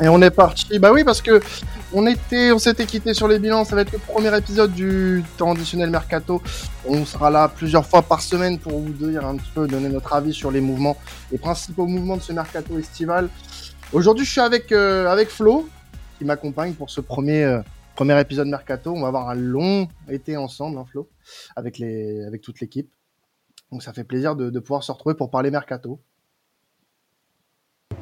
Et on est parti. Bah oui, parce que on était, on s'était quitté sur les bilans. Ça va être le premier épisode du temps additionnel mercato. On sera là plusieurs fois par semaine pour vous dire un petit peu, donner notre avis sur les mouvements, les principaux mouvements de ce mercato estival. Aujourd'hui, je suis avec euh, avec Flo qui m'accompagne pour ce premier euh, premier épisode mercato. On va avoir un long été ensemble, hein, Flo, avec les avec toute l'équipe. Donc ça fait plaisir de, de pouvoir se retrouver pour parler mercato.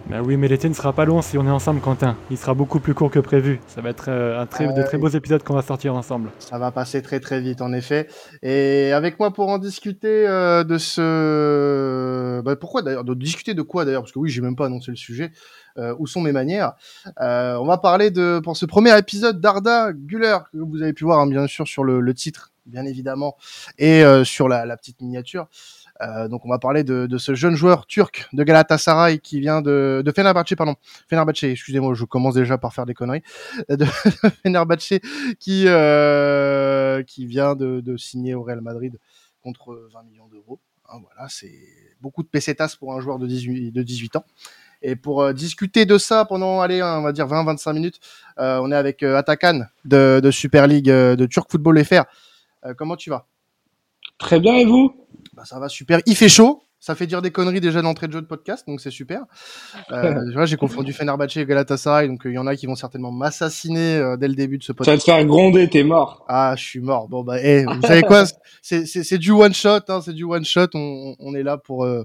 Bah oui, mais l'été ne sera pas long si on est ensemble, Quentin. Il sera beaucoup plus court que prévu. Ça va être euh, un très, de très beaux épisodes qu'on va sortir ensemble. Ça va passer très très vite, en effet. Et avec moi pour en discuter euh, de ce... Bah, pourquoi d'ailleurs De discuter de quoi d'ailleurs Parce que oui, j'ai même pas annoncé le sujet. Euh, où sont mes manières On va parler de pour ce premier épisode d'Arda Güler, que vous avez pu voir hein, bien sûr sur le, le, titre, bien évidemment, et sur la, la petite miniature. Euh, donc on va parler de, ce jeune joueur turc de Galatasaray qui vient de, Fenerbahçe, pardon, Fenerbahçe, excusez-moi, je commence déjà par faire des conneries, de Fenerbahçe qui euh, qui vient de, signer au Real Madrid contre 20 millions d'euros. Hein, voilà, c'est beaucoup de pesetas pour un joueur de 18, de 18 ans. Et pour euh, discuter de ça pendant, allez, on va dire 20-25 minutes, on est avec Atakan de, Super League de Turc Football FR. comment tu vas? Très bien, et vous? Bah, ça va super. Il fait chaud. Ça fait dire des conneries déjà d'entrée de jeu de podcast, donc c'est super. Euh, j'ai confondu Fenerbahçe et Galatasaray, donc il euh, y en a qui vont certainement m'assassiner euh, dès le début de ce podcast. Tu vas te faire gronder, t'es mort. Ah, je suis mort. Bon bah, hey, vous savez quoi? C'est du one shot, hein, c'est du one shot. On, on est là pour, euh,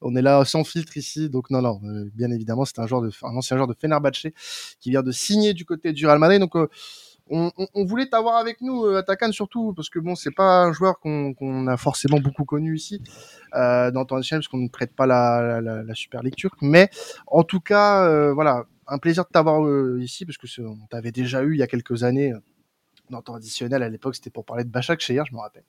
on est là sans filtre ici, donc non non, euh, bien évidemment, c'est un joueur de, un ancien joueur de Fenerbahçe qui vient de signer du côté du Real Madrid, donc on, on, on, voulait t'avoir avec nous, euh, Atakan surtout, parce que bon, c'est pas un joueur qu'on qu a forcément beaucoup connu ici euh, dans ton chaîne, parce qu'on ne traite pas la, la, la, Super League turque. Mais en tout cas, euh, voilà, un plaisir de t'avoir euh, ici, parce que on t'avait déjà eu il y a quelques années euh, dans ton additionnel à l'époque, c'était pour parler de Bachak Sheir, je me rappelle.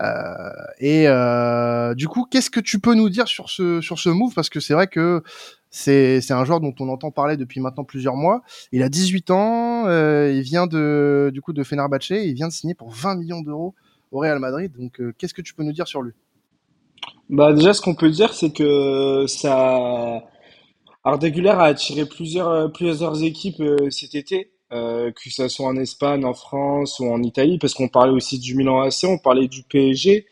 Euh, et du coup, qu'est-ce que tu peux nous dire sur ce sur ce move? Parce que c'est vrai que c'est un joueur dont on entend parler depuis maintenant plusieurs mois. Il a 18 ans, euh, il vient de du coup de Fenerbahçe, il vient de signer pour 20 millions d'euros au Real Madrid. Donc, euh, qu'est-ce que tu peux nous dire sur lui? Bah déjà, ce qu'on peut dire, c'est que ça Arda Güler a attiré plusieurs plusieurs équipes euh, cet été euh, que ce soit en Espagne, en France ou en Italie, parce qu'on parlait aussi du Milan AC, on parlait du PSG.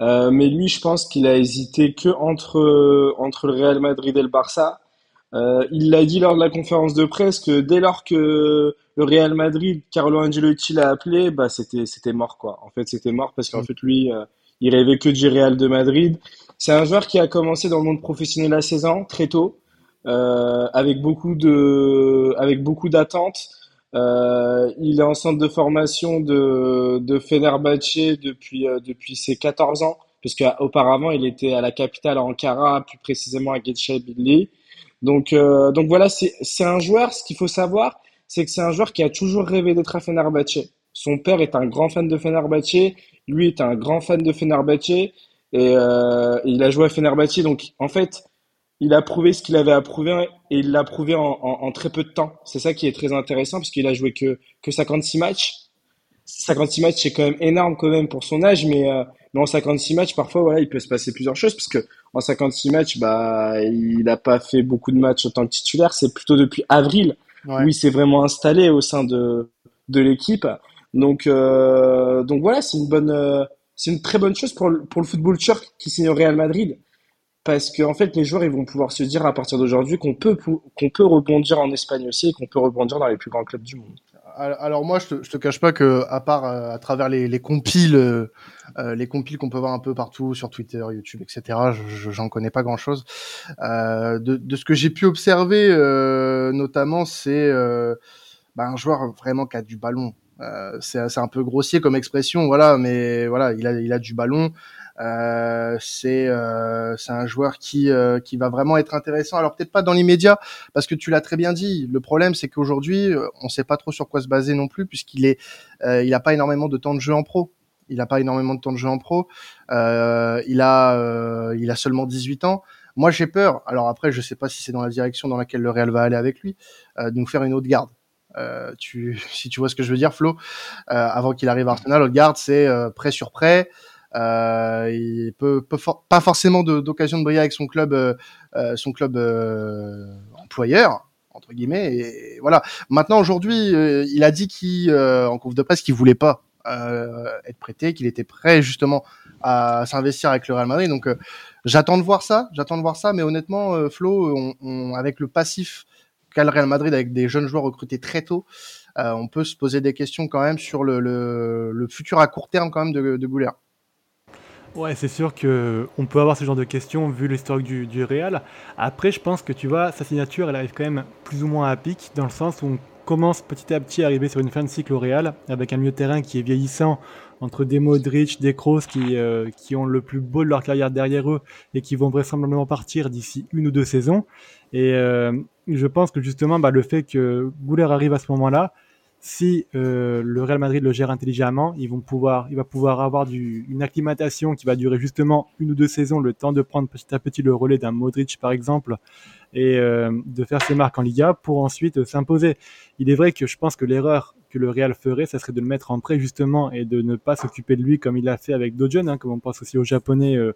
Euh, mais lui, je pense qu'il a hésité que entre, entre le Real Madrid et le Barça. Euh, il l'a dit lors de la conférence de presse que dès lors que le Real Madrid, Carlo Ancelotti l'a appelé, bah c'était c'était mort quoi. En fait, c'était mort parce qu'en fait lui, euh, il rêvait que du Real de Madrid. C'est un joueur qui a commencé dans le monde professionnel à 16 ans, très tôt, euh, avec beaucoup de avec beaucoup d'attentes. Euh, il est en centre de formation de, de Fenerbahçe depuis, euh, depuis ses 14 ans, puisque auparavant il était à la capitale Ankara, plus précisément à Getxabilli. Donc, euh, donc voilà, c'est un joueur, ce qu'il faut savoir, c'est que c'est un joueur qui a toujours rêvé d'être à Fenerbahçe. Son père est un grand fan de Fenerbahçe, lui est un grand fan de Fenerbahçe, et, euh, il a joué à Fenerbahçe. Donc en fait, il a prouvé ce qu'il avait à prouver et il l'a prouvé en, en, en, très peu de temps. C'est ça qui est très intéressant parce qu'il a joué que, que 56 matchs. 56 matchs, c'est quand même énorme quand même pour son âge, mais, euh, mais en 56 matchs, parfois, voilà, il peut se passer plusieurs choses parce que en 56 matchs, bah, il n'a pas fait beaucoup de matchs en tant que titulaire. C'est plutôt depuis avril ouais. où il s'est vraiment installé au sein de, de l'équipe. Donc, euh, donc voilà, c'est une bonne, euh, c'est une très bonne chose pour le, pour le football turc qui signe au Real Madrid parce qu'en en fait les joueurs ils vont pouvoir se dire à partir d'aujourd'hui qu'on peut qu'on peut rebondir en Espagne aussi et qu'on peut rebondir dans les plus grands clubs du monde. Alors moi je te, je te cache pas que à part euh, à travers les, les compiles euh, les compiles qu'on peut voir un peu partout sur Twitter, YouTube, etc. J'en connais pas grand chose. Euh, de, ce que j'ai pu observer euh, notamment c'est euh, bah, un joueur vraiment qui a du ballon. c'est un peu grossier comme expression voilà mais voilà il a il a du ballon. Euh, c'est euh, c'est un joueur qui euh, qui va vraiment être intéressant. Alors peut-être pas dans l'immédiat parce que tu l'as très bien dit. Le problème c'est qu'aujourd'hui on sait pas trop sur quoi se baser non plus puisqu'il est il a pas énormément de temps de jeu en pro. Il a pas énormément de temps de jeu en pro. il a il a seulement 18 ans. Moi j'ai peur. Alors après je sais pas si c'est dans la direction dans laquelle le Real va aller avec lui de nous faire une autre garde. Euh, tu, si tu vois ce que je veux dire, Flo, euh, avant qu'il arrive à Arsenal, Odegaard, c'est euh, prêt sur prêt. Euh, il peut, peut for pas forcément d'occasion de, briller avec son club, euh, son club euh, employeur. entre guillemets. Et voilà. Maintenant, aujourd'hui, il a dit qu'il, en conf de presse, qu'il voulait pas être prêté, qu'il était prêt justement à s'investir avec le Real Madrid. Donc, j'attends de voir ça. J'attends de voir ça. Mais honnêtement, Flo, on, avec le passif qu'a le Real Madrid, avec des jeunes joueurs recrutés très tôt, on peut se poser des questions quand même sur le, le, futur à court terme quand même de, de Gouler. Ouais, c'est sûr qu'on peut avoir ce genre de questions vu l'historique du, du Real. Après, je pense que tu vois, sa signature, elle arrive quand même plus ou moins à pic, dans le sens où on commence petit à petit à arriver sur une fin de cycle au Real, avec un milieu terrain qui est vieillissant, entre des Modric, des Kroos qui, euh, qui ont le plus beau de leur carrière derrière eux et qui vont vraisemblablement partir d'ici une ou deux saisons. Et euh, je pense que justement, bah, le fait que Gouler arrive à ce moment-là, si euh, le Real Madrid le gère intelligemment, ils vont pouvoir, il va pouvoir avoir du, une acclimatation qui va durer justement une ou deux saisons, le temps de prendre petit à petit le relais d'un Modric par exemple, et euh, de faire ses marques en Liga pour ensuite s'imposer. Il est vrai que je pense que l'erreur que le Real ferait, ça serait de le mettre en prêt justement et de ne pas s'occuper de lui comme il l'a fait avec Dojon, hein, comme on pense aussi au japonais euh,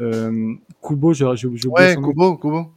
euh Kubo. Je, je, ouais, Kubo, Kubo.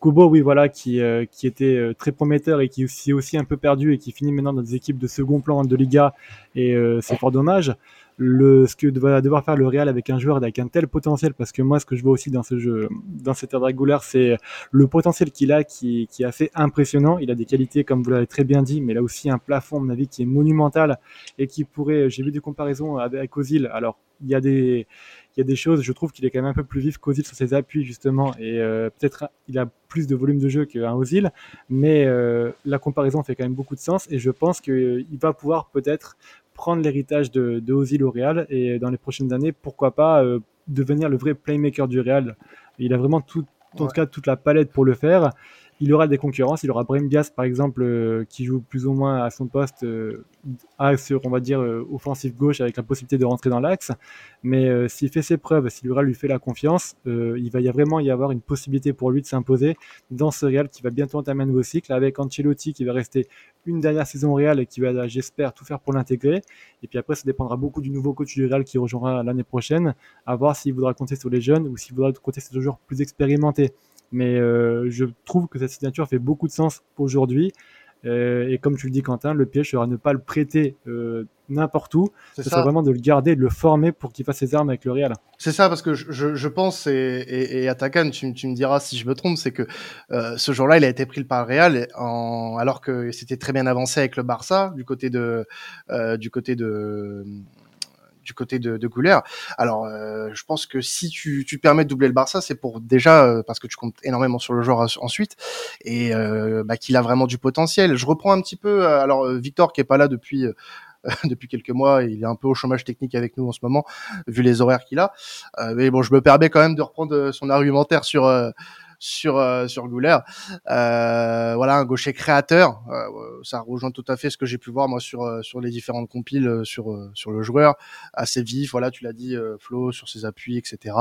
Kubo, oui, voilà, qui, euh, qui était euh, très prometteur et qui s'est aussi un peu perdu et qui finit maintenant dans des équipes de second plan de Liga. Et euh, c'est fort dommage. Le, ce que va devoir faire le Real avec un joueur avec un tel potentiel, parce que moi, ce que je vois aussi dans ce jeu, dans cette ère c'est le potentiel qu'il a qui, qui est assez impressionnant. Il a des qualités, comme vous l'avez très bien dit, mais a aussi un plafond, à mon avis, qui est monumental et qui pourrait, j'ai vu des comparaisons avec Ozil. Alors, il y a des, il y a des choses, je trouve qu'il est quand même un peu plus vif qu'Ozil sur ses appuis justement, et euh, peut-être il a plus de volume de jeu qu'un Ozil, mais euh, la comparaison fait quand même beaucoup de sens, et je pense qu'il va pouvoir peut-être prendre l'héritage de, de Ozil au Real, et dans les prochaines années, pourquoi pas euh, devenir le vrai playmaker du Real. Il a vraiment tout, en tout cas toute la palette pour le faire il aura des concurrences. Il aura Brahim Diaz, par exemple, euh, qui joue plus ou moins à son poste, euh, sur, on va dire, euh, offensif gauche, avec la possibilité de rentrer dans l'axe. Mais s'il fait ses preuves, si Real lui fait la confiance, il va y vraiment y avoir une possibilité pour lui de s'imposer dans ce Real qui va bientôt entamer un nouveau cycle, avec Ancelotti qui va rester une dernière saison Real et qui va, j'espère, tout faire pour l'intégrer. Et puis après, ça dépendra beaucoup du nouveau coach du Real qui rejoindra l'année prochaine, à voir s'il voudra compter sur les jeunes ou s'il voudra compter sur des joueurs plus expérimentés. Mais euh, je trouve que cette signature fait beaucoup de sens aujourd'hui. Euh, et comme tu le dis, Quentin, le piège sera ne pas le prêter euh, n'importe où. Ce sera vraiment de le garder, de le former pour qu'il fasse ses armes avec le Real. C'est ça, parce que je, je pense, et, et, et Atakan, tu, tu, me diras si je me trompe, c'est que euh, ce jour-là, il a été pris par le Real, en, alors que c'était très bien avancé avec le Barça, du côté de, euh, du côté de, du côté de, de Gouler. Alors, euh, je pense que si tu, tu te permets de doubler le Barça, c'est pour déjà euh, parce que tu comptes énormément sur le joueur ensuite et euh, bah, qu'il a vraiment du potentiel. Je reprends un petit peu. alors, Victor qui est pas là depuis depuis quelques mois. Il est un peu au chômage technique avec nous en ce moment, vu les horaires qu'il a. mais bon, je me permets quand même de reprendre son argumentaire sur sur euh, sur Gouler. Euh, voilà, un gaucher créateur. Euh, ça rejoint tout à fait ce que j'ai pu voir moi sur sur les différentes compiles sur sur le joueur, assez vif. Voilà, tu l'as dit, Flo, sur ses appuis, etc.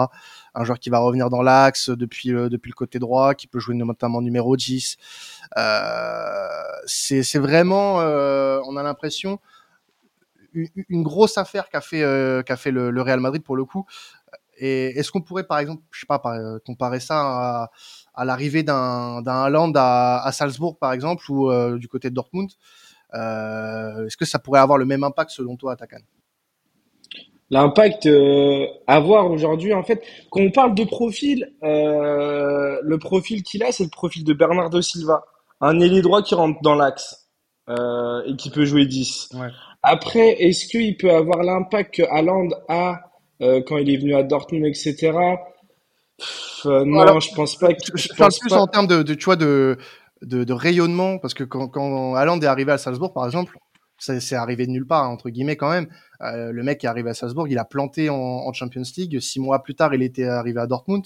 Un joueur qui va revenir dans l'axe depuis depuis le côté droit, qui peut jouer notamment numéro 10. c'est c'est vraiment, on a l'impression une, grosse affaire qu'a fait qu'a fait le, le, Real Madrid pour le coup et est-ce qu'on pourrait, par exemple, je sais pas, euh, comparer ça à, à l'arrivée d'un d'un Haaland à, à, Salzbourg, par exemple, ou euh, du côté de Dortmund euh, Est-ce que ça pourrait avoir le même impact selon toi, Atakan? L'impact euh, à voir aujourd'hui, en fait, quand on parle de profil, euh, le profil qu'il a, c'est le profil de Bernardo Silva, un ailier droit qui rentre dans l'axe euh, et qui peut jouer 10. Ouais. Après, est-ce qu'il peut avoir l'impact que Haaland a euh, quand il est venu à Dortmund, etc. Euh, non, je pense pas. Que, je, pense plus en termes de, de, tu vois, de, de, de, rayonnement, parce que quand, quand Haaland est arrivé à Salzbourg, par exemple, c'est arrivé de nulle part, entre guillemets, quand même. Euh, le mec qui est arrivé à Salzbourg, il a planté en, en, Champions League. Six mois plus tard, il était arrivé à Dortmund.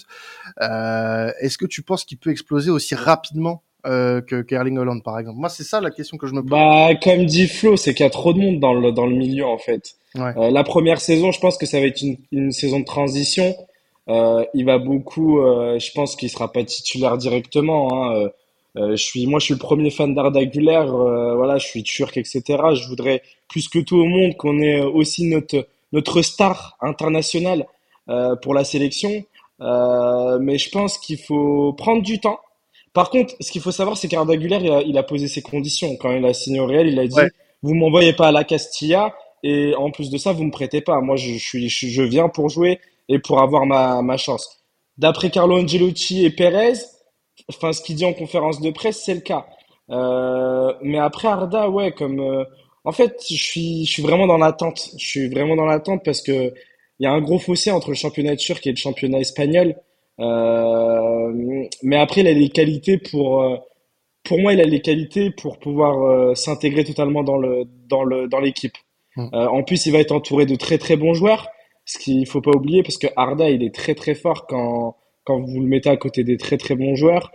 Est-ce que tu penses qu'il peut exploser aussi rapidement euh, que qu'Erling Holland, par exemple Moi, c'est ça la question que je me pose. Bah, comme dit Flo, c'est qu'il y a trop de monde dans le, dans le milieu, en fait. Euh, la première saison, je pense que ça va être une, une saison de transition. Euh, il va beaucoup, euh, je pense qu'il sera pas titulaire directement. Hein. Euh, euh, je suis, moi, je suis le premier fan d'Arda Güler. voilà, je suis turc, etc. Je voudrais plus que tout au monde qu'on ait aussi notre notre star internationale pour la sélection. mais je pense qu'il faut prendre du temps Par contre, ce qu'il faut savoir, c'est qu'Arda Güler, il a, il a posé ses conditions. Quand il a signé au Real, il a dit, Ouais. vous m'envoyez pas à la Castilla et en plus de ça, vous me prêtez pas. Moi, je, je suis, je, viens pour jouer et pour avoir ma, ma chance. D'après Carlo Ancelotti et Perez, enfin, ce qu'il dit en conférence de presse, c'est le cas. Euh, mais après Arda, ouais, comme, euh, en fait, je suis, je suis vraiment dans l'attente. Je suis vraiment dans l'attente parce que il y a un gros fossé entre le championnat turc et le championnat espagnol. Euh, mais après, il a les qualités pour, euh, pour moi, il a les qualités pour pouvoir euh, s'intégrer totalement dans le, dans le, dans l'équipe. Mm. Euh, en plus, il va être entouré de très très bons joueurs, ce qu'il faut pas oublier parce que Arda, il est très très fort quand, quand vous le mettez à côté des très très bons joueurs.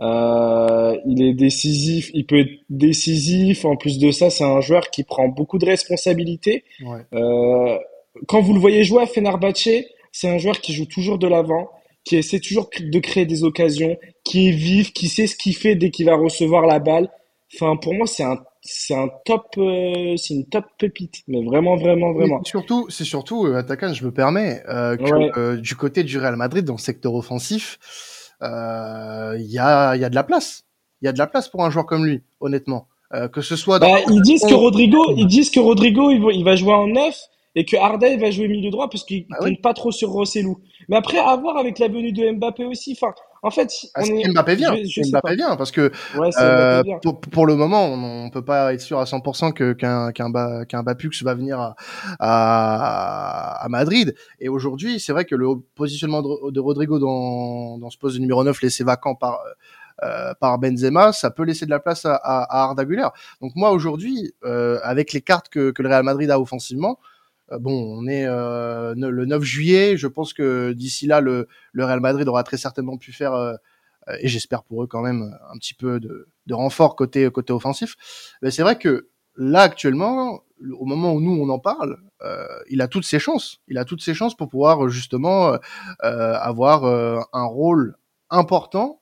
Euh, il est décisif, il peut être décisif. En plus de ça, c'est un joueur qui prend beaucoup de responsabilités. Ouais. Euh, quand vous le voyez jouer à Fenerbahçe, c'est un joueur qui joue toujours de l'avant, qui essaie toujours de créer des occasions, qui est vif, qui sait ce qu'il fait dès qu'il va recevoir la balle. Enfin, pour moi, c'est un, c'est un top, euh, c'est une top pépite, mais vraiment, vraiment, vraiment. surtout, c'est surtout, euh, je me permets, euh, que Ouais. euh, du côté du Real Madrid, dans le secteur offensif, il y, a, y a de la place. Il y a de la place pour un joueur comme lui, honnêtement. Que ce soit dans... Bah, ils disent que Rodrigo, ils disent que Rodrigo, il va jouer en neuf et que Arda, il va jouer milieu droit parce qu'il Bah compte oui. pas trop sur Rossellou. Mais après, à voir avec la venue de Mbappé aussi. Enfin, en fait, Ah, on est, Mbappé vient, je, je Mbappé vient, parce que Ouais, euh, pour, pour le moment, on, on peut pas être sûr à 100% que qu'un qu'un qu'un Bapux va venir à, à, à Madrid. Et aujourd'hui, c'est vrai que le positionnement de, de Rodrigo dans, dans ce poste de numéro 9 laissé vacant par euh, par Benzema, ça peut laisser de la place à, à, à Arda Güler. Donc moi aujourd'hui, euh, avec les cartes que, que le Real Madrid a offensivement, bon, on est euh, le 9 juillet. Je pense que d'ici là, le, le Real Madrid aura très certainement pu faire, euh, euh, et j'espère pour eux quand même, un petit peu de, de renfort côté côté offensif. Mais c'est vrai que là actuellement, au moment où nous on en parle, euh, il a toutes ses chances. Il a toutes ses chances pour pouvoir euh, justement euh, euh, avoir euh, un rôle important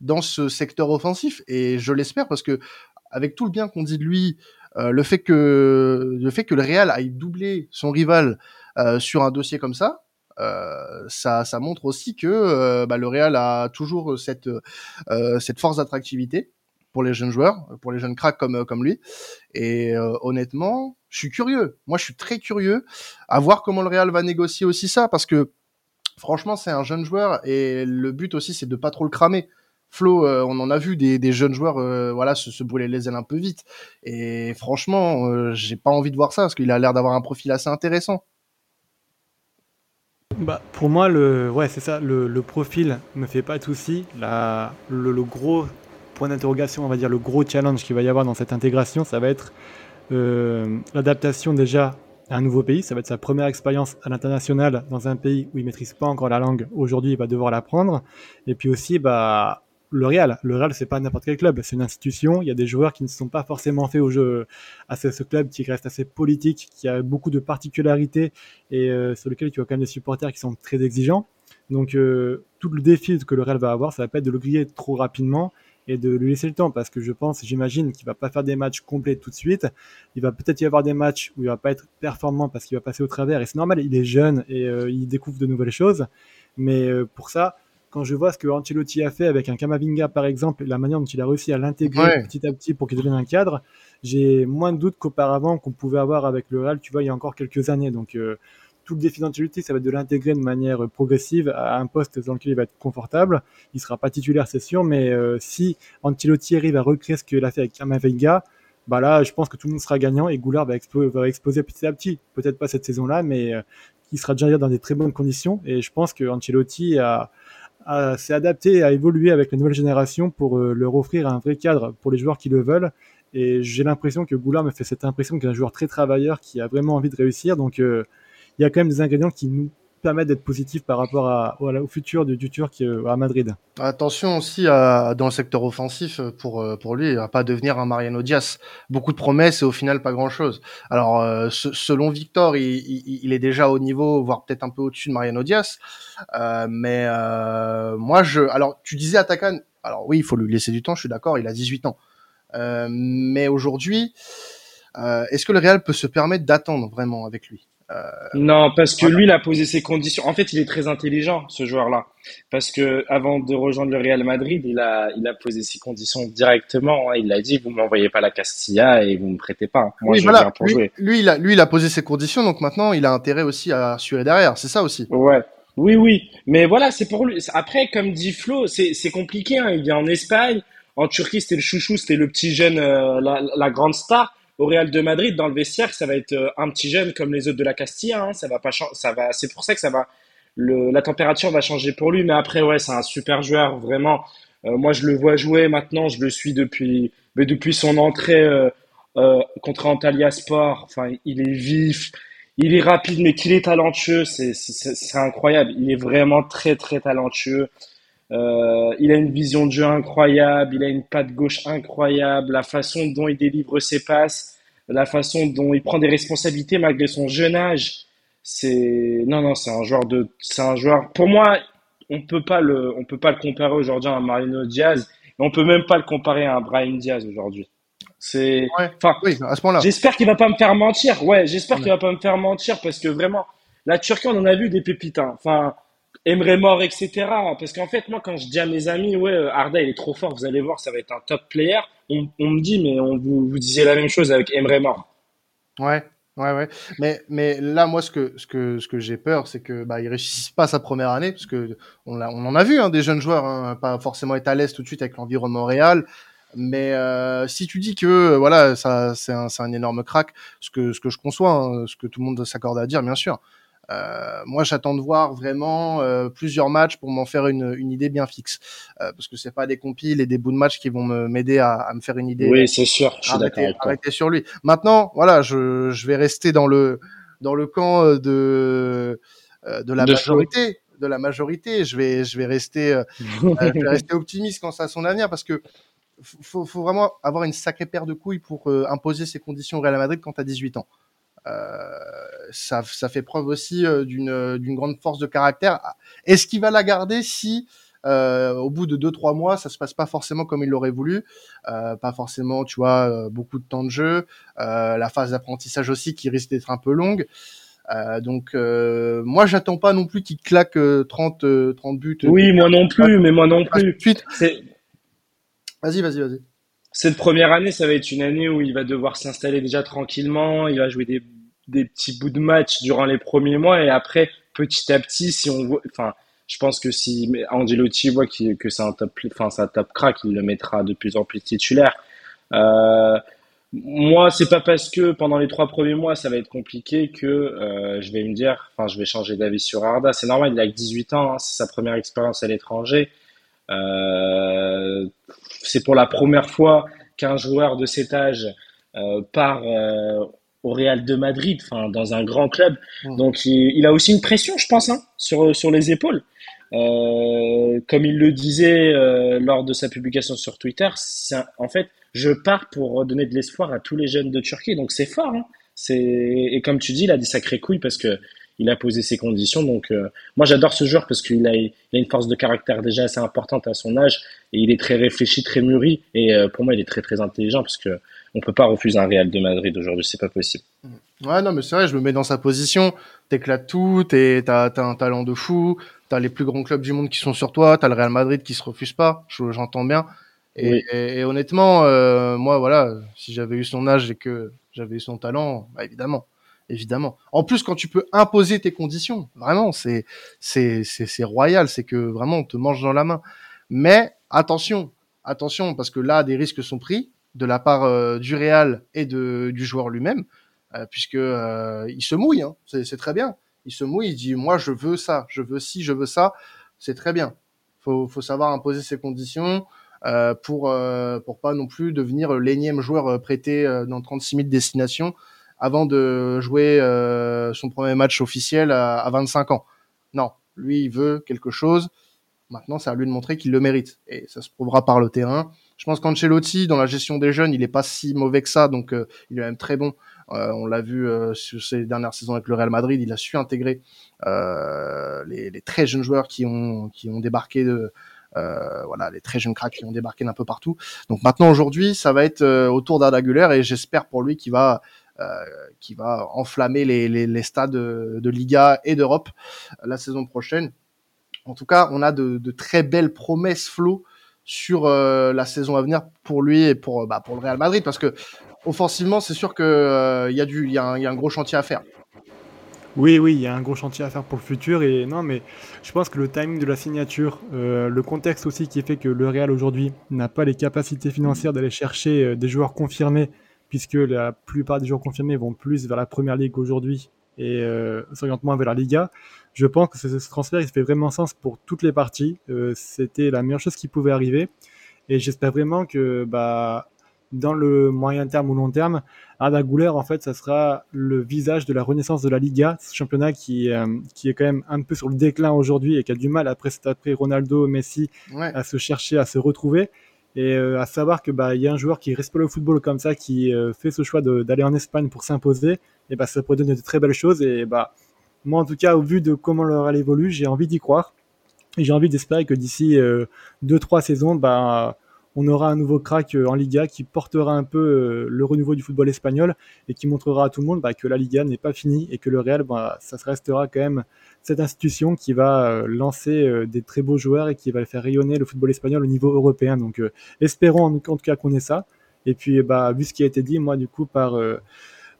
dans ce secteur offensif. Et je l'espère parce que avec tout le bien qu'on dit de lui, euh, le fait que le fait que le Real aille doubler son rival euh, sur un dossier comme ça, euh, ça, ça montre aussi que euh, bah, le Real a toujours cette euh, cette force d'attractivité pour les jeunes joueurs, pour les jeunes cracks comme comme lui. Et euh, honnêtement, je suis curieux. Moi, je suis très curieux à voir comment le Real va négocier aussi ça, parce que franchement, c'est un jeune joueur et le but aussi, c'est de pas trop le cramer. Euh, on en a vu des, jeunes joueurs, euh, voilà, se, brûler les ailes un peu vite. Et franchement, euh, j'ai pas envie de voir ça parce qu'il a l'air d'avoir un profil assez intéressant. Bah, pour moi, le, ouais, c'est ça, le, profil me fait pas de souci. Le gros point d'interrogation, on va dire, le gros challenge qu'il va y avoir dans cette intégration, ça va être euh, l'adaptation déjà à un nouveau pays. Ça va être sa première expérience à l'international dans un pays où il maîtrise pas encore la langue. Aujourd'hui, il va devoir l'apprendre. Et puis aussi, bah, le Real. Le Real, c'est pas n'importe quel club, c'est une institution. Il y a des joueurs qui ne sont pas forcément faits au jeu à ce, club qui reste assez politique, qui a beaucoup de particularités et euh, sur lequel tu as quand même des supporters qui sont très exigeants. Donc euh, tout le défi que le Real va avoir, ça va pas être de le griller trop rapidement et de lui laisser le temps parce que je pense, j'imagine qu'il va pas faire des matchs complets tout de suite. Il va peut-être y avoir des matchs où il va pas être performant parce qu'il va passer au travers et c'est normal, il est jeune et euh, il découvre de nouvelles choses. Mais euh, pour ça, quand je vois ce que Ancelotti a fait avec un Kamavinga par exemple, et la manière dont il a réussi à l'intégrer Ouais. petit à petit pour qu'il devienne un cadre, j'ai moins de doutes qu'auparavant qu'on pouvait avoir avec le Real, tu vois, il y a encore quelques années. Donc euh, tout le défi d'Ancelotti, ça va être de l'intégrer de manière progressive à un poste dans lequel il va être confortable. Il sera pas titulaire, c'est sûr, mais euh, si Ancelotti arrive à recréer ce qu'il a fait avec Kamavinga, bah là, je pense que tout le monde sera gagnant et Goulard va exploser petit à petit. Peut-être pas cette saison-là, mais euh, il sera déjà dans des très bonnes conditions. Et je pense que Ancelotti a, a- s'est adapté, a évolué avec la nouvelle génération pour euh, leur offrir un vrai cadre pour les joueurs qui le veulent. Et j'ai l'impression que Goulard me fait cette impression qu'il est un joueur très travailleur qui a vraiment envie de réussir. Donc euh, il y a quand même des ingrédients qui nous permettent d'être positifs par rapport au, futur du, du Turc euh, à Madrid. Attention aussi dans le secteur offensif pour euh, pour lui à pas devenir un Mariano Diaz. Beaucoup de promesses et au final pas grand chose. Alors euh, se- selon Victor, il, est déjà au niveau, voire peut-être un peu au-dessus de Mariano Diaz. Euh, mais euh, moi je, alors tu disais Atakan. Alors oui, il faut lui laisser du temps. Je suis d'accord. Il a 18 ans. Euh, mais aujourd'hui, euh, est-ce que le Real peut se permettre d'attendre vraiment avec lui? Euh, non, parce que lui, il a posé ses conditions. En fait, il est très intelligent, ce joueur-là. Parce que avant de rejoindre le Real Madrid, il a, il a posé ses conditions directement. Hein. Il a dit, vous m'envoyez pas la Castilla et vous me prêtez pas. Moi, je voilà. pour lui, jouer. Lui, il a, lui, il a posé ses conditions, donc maintenant, il a intérêt aussi à assurer derrière. C'est ça aussi. Ouais. Oui, oui. Mais voilà, c'est pour lui. Après, comme dit Flo, c'est compliqué. Hein. Il vient en Espagne. En Turquie, c'était le chouchou, c'était le petit jeune, euh, la, la grande star au Real de Madrid, dans le vestiaire, ça va être euh, un petit jeune comme les autres de la Castilla. Hein, ça va pas ça va. C'est pour ça que ça va. Le, la température va changer pour lui, mais après ouais, c'est un super joueur vraiment. Euh, moi, je le vois jouer maintenant. Je le suis depuis, mais depuis son entrée euh, euh, contre Antalya Sport. Enfin, il est vif, il est rapide, mais qu'il est talentueux, c'est incroyable. Il est vraiment très très talentueux. Euh, il a une vision de jeu incroyable, il a une patte gauche incroyable, la façon dont il délivre ses passes, la façon dont il prend des responsabilités malgré son jeune âge. C'est non non, c'est un joueur de c'est un joueur pour moi, on peut pas le on peut pas le comparer aujourd'hui à un Marino Diaz, et on peut même pas le comparer à un Brahim Diaz aujourd'hui. C'est enfin oui, à ce moment-là. J'espère qu'il va pas me faire mentir. Ouais, j'espère qu'il va pas me faire mentir parce que vraiment la Turquie on en a vu des pépites hein. Enfin Emre Mort, etc. Parce qu'en fait, moi, quand je dis à mes amis, ouais, euh, Arda, il est trop fort, vous allez voir, ça va être un top player, on, me dit, mais on, vous, vous disiez la même chose avec Emre Mort. Ouais, ouais, ouais. Mais, mais là, moi, ce que, ce que, ce que j'ai peur, c'est que bah, il réussisse pas sa première année, parce que on, en a vu hein, des jeunes joueurs, hein, pas forcément être à l'aise tout de suite avec l'environnement réel. Mais euh, si tu dis que voilà, ça, c'est un, un, énorme crack, ce que, ce que je conçois, hein, ce que tout le monde s'accorde à dire, bien sûr. Euh, moi, j'attends de voir vraiment euh, plusieurs matchs pour m'en faire une, une, idée bien fixe, euh, parce que c'est pas des compiles et des bouts de match qui vont m'aider à, à, me faire une idée. Oui, c'est sûr. Je suis d'accord. Arrêter sur lui. Maintenant, voilà, je, je vais rester dans le dans le camp de de la majorité. De la majorité, je vais je vais rester je vais rester optimiste quant à son avenir parce que faut, faut vraiment avoir une sacrée paire de couilles pour imposer ses conditions au Real Madrid quand tu as 18 ans. Euh, ça, ça, fait preuve aussi euh, d'une d'une grande force de caractère. Est-ce qu'il va la garder si euh, au bout de 2-3 mois, ça se passe pas forcément comme il l'aurait voulu, euh, pas forcément, tu vois, euh, beaucoup de temps de jeu, euh, la phase d'apprentissage aussi qui risque d'être un peu longue. donc moi, j'attends pas non plus qu'il claque 30 30 buts. Oui, moi non plus, mais moi non plus. Vas-y, vas-y, vas-y. Cette première année, ça va être une année où il va devoir s'installer déjà tranquillement, il va jouer des petits bouts de match durant les premiers mois et après, petit à petit, si on voit, enfin, je pense que si Angelotti voit que c'est un top, enfin, c'est un top crack, il le mettra de plus en plus titulaire. Euh, moi, c'est pas parce que pendant les trois premiers mois, ça va être compliqué que euh, je vais me dire, enfin, je vais changer d'avis sur Arda. C'est normal, il a que 18 ans, hein, c'est sa première expérience à l'étranger. Euh, c'est pour la première fois qu'un joueur de cet âge euh, part euh, au Real de Madrid, enfin dans un grand club. Mmh. Donc il, a aussi une pression, je pense, hein, sur sur les épaules. Euh, comme il le disait euh, lors de sa publication sur Twitter, en fait, je pars pour redonner de l'espoir à tous les jeunes de Turquie. Donc c'est fort. Hein. C'est et comme tu dis, il a des sacrés couilles parce que il a posé ses conditions. Donc euh, moi j'adore ce joueur parce qu'il a, il a une force de caractère déjà assez importante à son âge et il est très réfléchi, très mûri. Et euh, pour moi, il est très très intelligent parce que on peut pas refuser un Real de Madrid aujourd'hui, c'est pas possible. Ouais, non, mais c'est vrai, je me mets dans sa position. T'éclates tout, t'as as un talent de fou, t'as les plus grands clubs du monde qui sont sur toi, t'as le Real Madrid qui se refuse pas, j'entends bien. Et, et, honnêtement, euh, moi, voilà, si j'avais eu son âge et que j'avais eu son talent, bah, évidemment, évidemment. En plus, quand tu peux imposer tes conditions, vraiment, c'est c'est c'est royal, c'est que vraiment on te mange dans la main. Mais attention, attention, parce que là, des risques sont pris de la part euh, du Real et de, du joueur lui-même, euh, puisque euh, il se mouille, hein, c'est très bien. Il se mouille, il dit moi je veux ça, je veux ci, je veux ça, c'est très bien. Faut, faut savoir imposer ses conditions euh, pour pour pas non plus devenir l'énième joueur prêté dans 36 000 destinations avant de jouer son premier match officiel à, à 25 ans. Non, lui il veut quelque chose. Maintenant, c'est à lui de montrer qu'il le mérite et ça se prouvera par le terrain. Je pense qu'Ancelotti, dans la gestion des jeunes, il est pas si mauvais que ça, donc euh, il est même très bon. Euh, on l'a vu euh, sur ces dernières saisons avec le Real Madrid, il a su intégrer les, les, très jeunes joueurs qui ont qui ont débarqué de voilà les très jeunes cracks qui ont débarqué d'un peu partout. Donc maintenant aujourd'hui, ça va être autour d'Arda et j'espère pour lui qu'il va qui va enflammer les, stades de Liga et d'Europe la saison prochaine. En tout cas, on a de, très belles promesses, Flo, sur la saison à venir pour lui et pour, bah, pour le Real Madrid, parce que offensivement, c'est sûr qu'il il y, y, y a un gros chantier à faire. Oui, oui, il y a un gros chantier à faire pour le futur. Et non, mais je pense que le timing de la signature, euh, le contexte aussi qui fait que le Real aujourd'hui n'a pas les capacités financières d'aller chercher euh, des joueurs confirmés, puisque la plupart des joueurs confirmés vont plus vers la première ligue aujourd'hui et euh, moins vers la Liga. Je pense que ce, transfert, il fait vraiment sens pour toutes les parties. Euh, C'était la meilleure chose qui pouvait arriver. Et j'espère vraiment que bah, dans le moyen terme ou long terme, Arda Güler, en fait, ça sera le visage de la renaissance de la Liga, ce championnat qui, euh, qui est quand même un peu sur le déclin aujourd'hui et qui a du mal après après Ronaldo, Messi, à se chercher, à se retrouver. Et euh, à savoir que bah il y a un joueur qui respecte le football comme ça, qui euh, fait ce choix d'aller en Espagne pour s'imposer, et bah ça pourrait donner de très belles choses. Et bah moi en tout cas, au vu de comment leur évolue, j'ai envie d'y croire. Et j'ai envie d'espérer que d'ici deux trois saisons, bah on aura un nouveau crack euh, en Liga qui portera un peu euh, le renouveau du football espagnol et qui montrera à tout le monde bah, que la Liga n'est pas finie et que le Real, bah, ça restera quand même cette institution qui va euh, lancer des très beaux joueurs et qui va faire rayonner le football espagnol au niveau européen. Donc espérons en, tout cas qu'on ait ça. Et puis, bah, vu ce qui a été dit, moi, du coup, par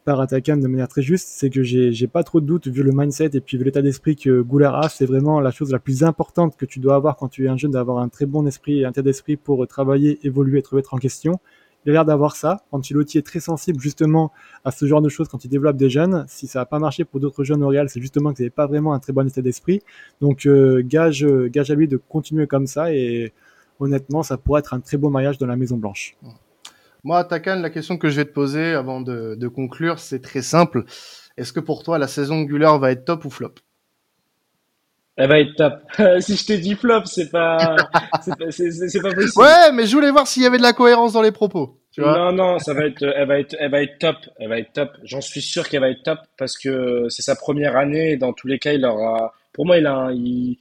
par attaquant de manière très juste, c'est que j'ai pas trop de doutes vu le mindset et puis vu l'état d'esprit que Goulart a, c'est vraiment la chose la plus importante que tu dois avoir quand tu es un jeune, d'avoir un très bon esprit et un état d'esprit pour travailler, évoluer, te remettre en question. Il a l'air d'avoir ça. Antilotti est très sensible justement à ce genre de choses quand il développe des jeunes. Si ça n'a pas marché pour d'autres jeunes au Real, c'est justement que n'avez pas vraiment un très bon état d'esprit. Donc euh, gage, gage à lui de continuer comme ça et honnêtement, ça pourrait être un très beau mariage dans la Maison Blanche. Moi, Takan, la question que je vais te poser avant de, conclure, c'est très simple. Est-ce que pour toi, la saison Guller va être top ou flop? Elle va être top. si je te dis flop, c'est pas, c'est pas, possible. Ouais, mais je voulais voir s'il y avait de la cohérence dans les propos. non, non, ça va être, elle va être, elle va être top. Elle va être top. J'en suis sûr qu'elle va être top parce que c'est sa première année. Et dans tous les cas, il aura, pour moi, il a, il,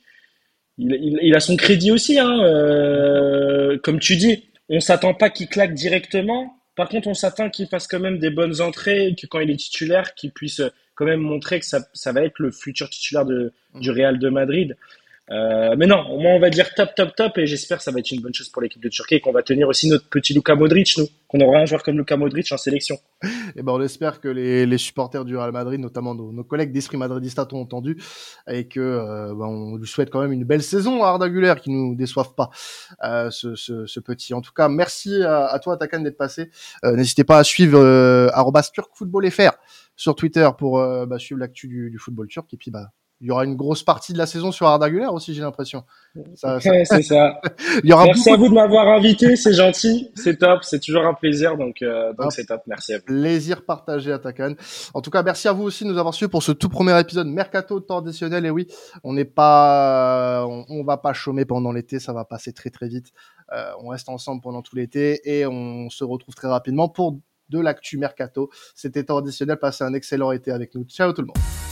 il, a son crédit aussi, hein, euh, comme tu dis on s'attend pas qu'il claque directement. Par contre, on s'attend qu'il fasse quand même des bonnes entrées, que quand il est titulaire, qu'il puisse quand même montrer que ça, ça va être le futur titulaire de, du Real de Madrid. Euh, mais non, au moins on va dire top, top, top, et j'espère que ça va être une bonne chose pour l'équipe de Turquie et qu'on va tenir aussi notre petit Luka Modric, nous, qu'on aura un joueur comme Luka Modric en sélection. Et eh ben on espère que les, les supporters du Real Madrid, notamment nos, collègues d'Esprit Madridista, t'ont entendu et que euh, ben, on lui souhaite quand même une belle saison à Arda Güler, qui nous déçoive pas euh, ce, ce, ce, petit. En tout cas, merci à, à toi, Takan, d'être passé. Euh, n'hésitez pas à suivre euh, @turcfootballfr sur Twitter pour euh, bah, suivre l'actu du, du, football turc et puis bah il y aura une grosse partie de la saison sur Arda aussi, j'ai l'impression. Ça, c'est ça. il y aura Merci à vous de m'avoir invité, c'est gentil, c'est top, c'est toujours un plaisir, donc euh, donc c'est top. Merci à vous. Plaisir partagé à Takan. En tout cas, merci à vous aussi de nous avoir suivis pour ce tout premier épisode mercato traditionnel. Et oui, on n'est pas, on, va pas chômer pendant l'été, ça va passer très très vite. Euh, on reste ensemble pendant tout l'été et on se retrouve très rapidement pour de l'actu mercato. C'était traditionnel. Passez un excellent été avec nous. Ciao tout le monde.